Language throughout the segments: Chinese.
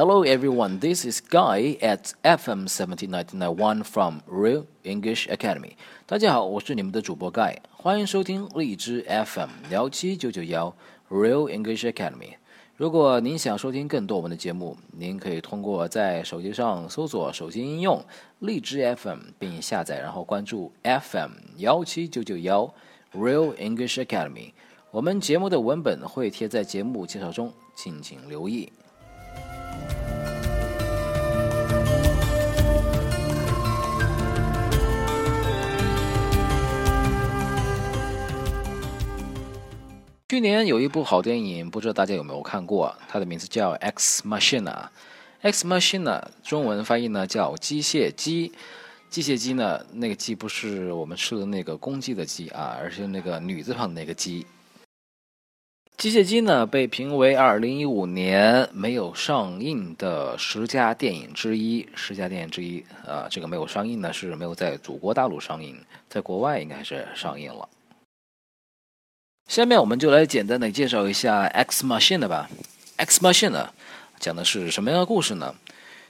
Hello everyone, this is Guy at FM 17991 from Real English Academy. 大家好，我是你们的主播 Guy，欢迎收听荔枝 FM 幺七九九幺 Real English Academy。如果您想收听更多我们的节目，您可以通过在手机上搜索手机应用荔枝 FM 并下载，然后关注 FM 幺七九九幺 Real English Academy。我们节目的文本会贴在节目介绍中，敬请留意。今年有一部好电影，不知道大家有没有看过？它的名字叫《X Machina》。《X Machina》中文翻译呢叫机械姬。机械姬呢，那个机不是我们吃的那个公鸡的鸡啊，而是那个女字旁的那个鸡。机械姬呢被评为2015年没有上映的十佳电影之一。十佳电影之一啊，这个没有上映呢是没有在祖国大陆上映，在国外应该是上映了。下面我们就来简单的介绍一下《X Machine》吧。《X Machine》讲的是什么样的故事呢？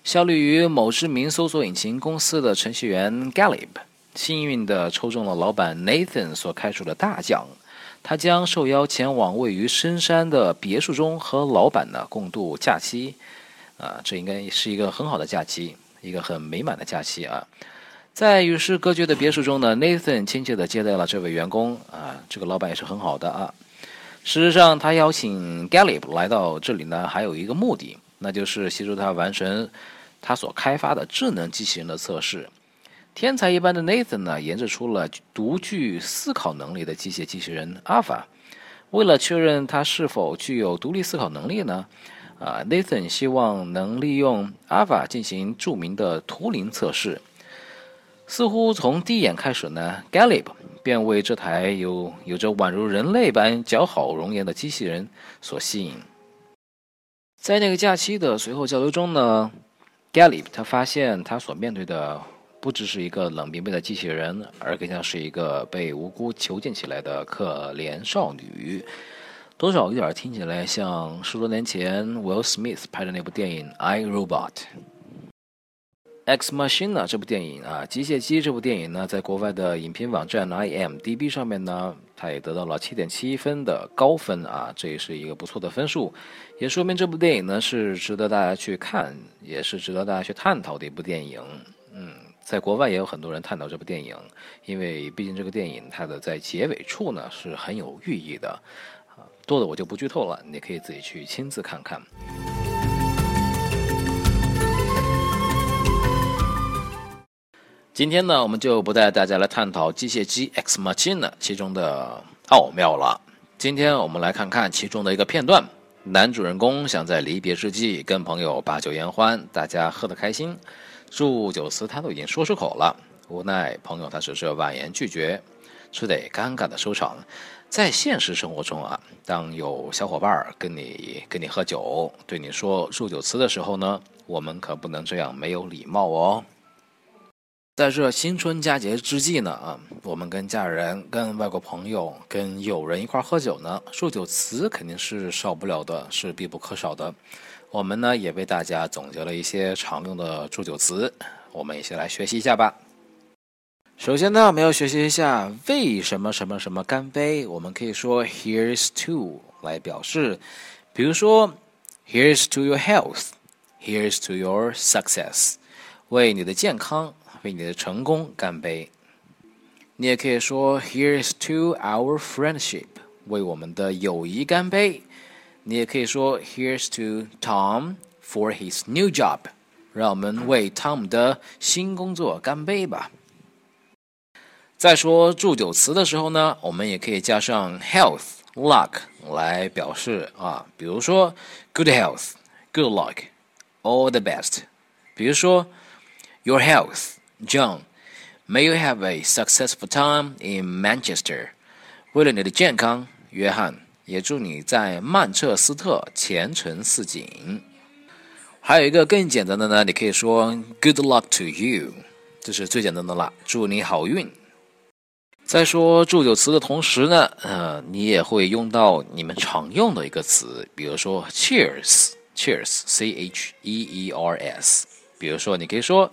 效力于某知名搜索引擎公司的程序员 Galib，幸运地抽中了老板 Nathan 所开出的大奖，他将受邀前往位于深山的别墅中和老板呢共度假期。啊，这应该是一个很好的假期，一个很美满的假期啊。在与世隔绝的别墅中呢，Nathan 亲切地接待了这位员工啊，这个老板也是很好的啊。事实上，他邀请 Galib 来到这里呢，还有一个目的，那就是协助他完成他所开发的智能机器人的测试。天才一般的 Nathan 呢，研制出了独具思考能力的机械机器人 Alpha。为了确认他是否具有独立思考能力呢，啊，Nathan 希望能利用 Alpha 进行著名的图灵测试。似乎从第一眼开始呢，Galip，便为这台有有着宛如人类般姣好容颜的机器人所吸引。在那个假期的随后交流中呢，Galip 他发现他所面对的不只是一个冷冰冰的机器人，而更像是一个被无辜囚禁起来的可怜少女，多少有点听起来像十多年前 Will Smith 拍的那部电影《I Robot》。《X Machine》这部电影啊，《机械姬》这部电影呢，在国外的影评网站 IMDB 上面呢，它也得到了七点七分的高分啊，这也是一个不错的分数，也说明这部电影呢是值得大家去看，也是值得大家去探讨的一部电影。嗯，在国外也有很多人探讨这部电影，因为毕竟这个电影它的在结尾处呢是很有寓意的啊，多的我就不剧透了，你可以自己去亲自看看。今天呢，我们就不带大家来探讨机械姬 X Machine 其中的奥妙了。今天我们来看看其中的一个片段：男主人公想在离别之际跟朋友把酒言欢，大家喝得开心，祝酒词他都已经说出口了，无奈朋友他只是婉言拒绝，只得尴尬的收场。在现实生活中啊，当有小伙伴跟你跟你喝酒，对你说祝酒词的时候呢，我们可不能这样没有礼貌哦。在这新春佳节之际呢，啊，我们跟家人、跟外国朋友、跟友人一块喝酒呢，祝酒词肯定是少不了的，是必不可少的。我们呢也为大家总结了一些常用的祝酒词，我们一起来学习一下吧。首先呢，我们要学习一下为什么什么什么干杯，我们可以说 Here's to 来表示，比如说 Here's to your health，Here's to your success，为你的健康。为你的成功干杯！你也可以说 “Here's to our friendship”，为我们的友谊干杯。你也可以说 “Here's to Tom for his new job”，让我们为汤姆的新工作干杯吧。在说祝酒词的时候呢，我们也可以加上 “health”、“luck” 来表示啊，比如说 “good health”、“good luck”、“all the best”。比如说 “your health”。John, may you have a successful time in Manchester. 为了你的健康，约翰，也祝你在曼彻斯特前程似锦。还有一个更简单的呢，你可以说 Good luck to you，这是最简单的了，祝你好运。在说祝酒词的同时呢，呃，你也会用到你们常用的一个词，比如说 Cheers。Cheers，C H E E R S。比如说，你可以说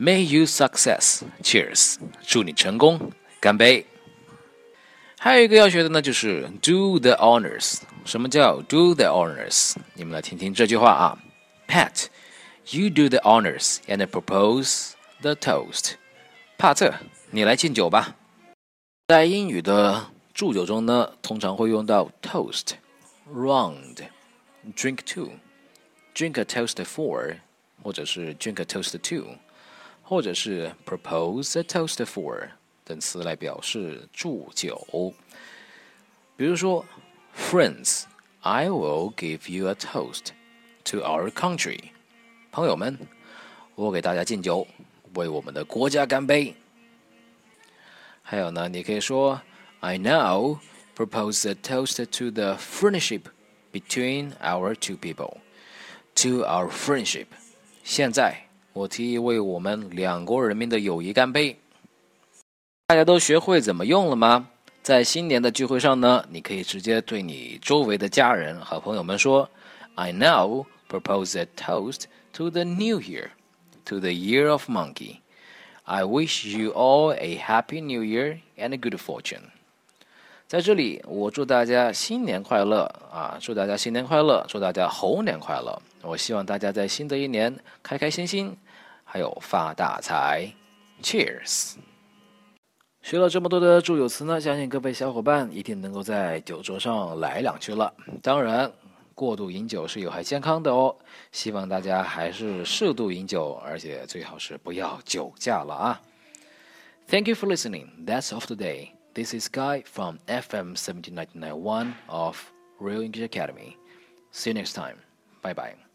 May you success，Cheers，祝你成功，干杯。还有一个要学的呢，就是 do the honors。什么叫 do the honors？你们来听听这句话啊，Pat，you do the honors and propose the toast。帕特，你来敬酒吧。在英语的祝酒中呢，通常会用到 toast、round、drink to、drink a toast for，或者是 drink a toast to， 或者是 propose a toast for。等词来表示祝酒。比如说，Friends，I will give you a toast to our country。朋友们，我给大家敬酒，为我们的国家干杯。还有呢，你可以说，I now propose a toast to the friendship between our two people。To our friendship。现在， 我提议为我们两国人民的友谊干杯。大家都学会怎么用了吗？在新年的聚会上呢，你可以直接对你周围的家人和朋友们说：“I now propose a toast to the new year, to the year of monkey. I wish you all a happy new year and a good fortune.” 在这里，我祝大家新年快乐啊！祝大家新年快乐，祝大家猴年快乐！我希望大家在新的一年开开心心，还有发大财。Cheers！学了这么多的祝酒词呢，相信各位小伙伴一定能够在酒桌上来两句了。当然，过度饮酒是有害健康的哦，希望大家还是适度饮酒，而且最好是不要酒驾了啊。Thank you for listening. That's all today. This is Guy from FM 17991 of Real English Academy. See you next time. Bye bye.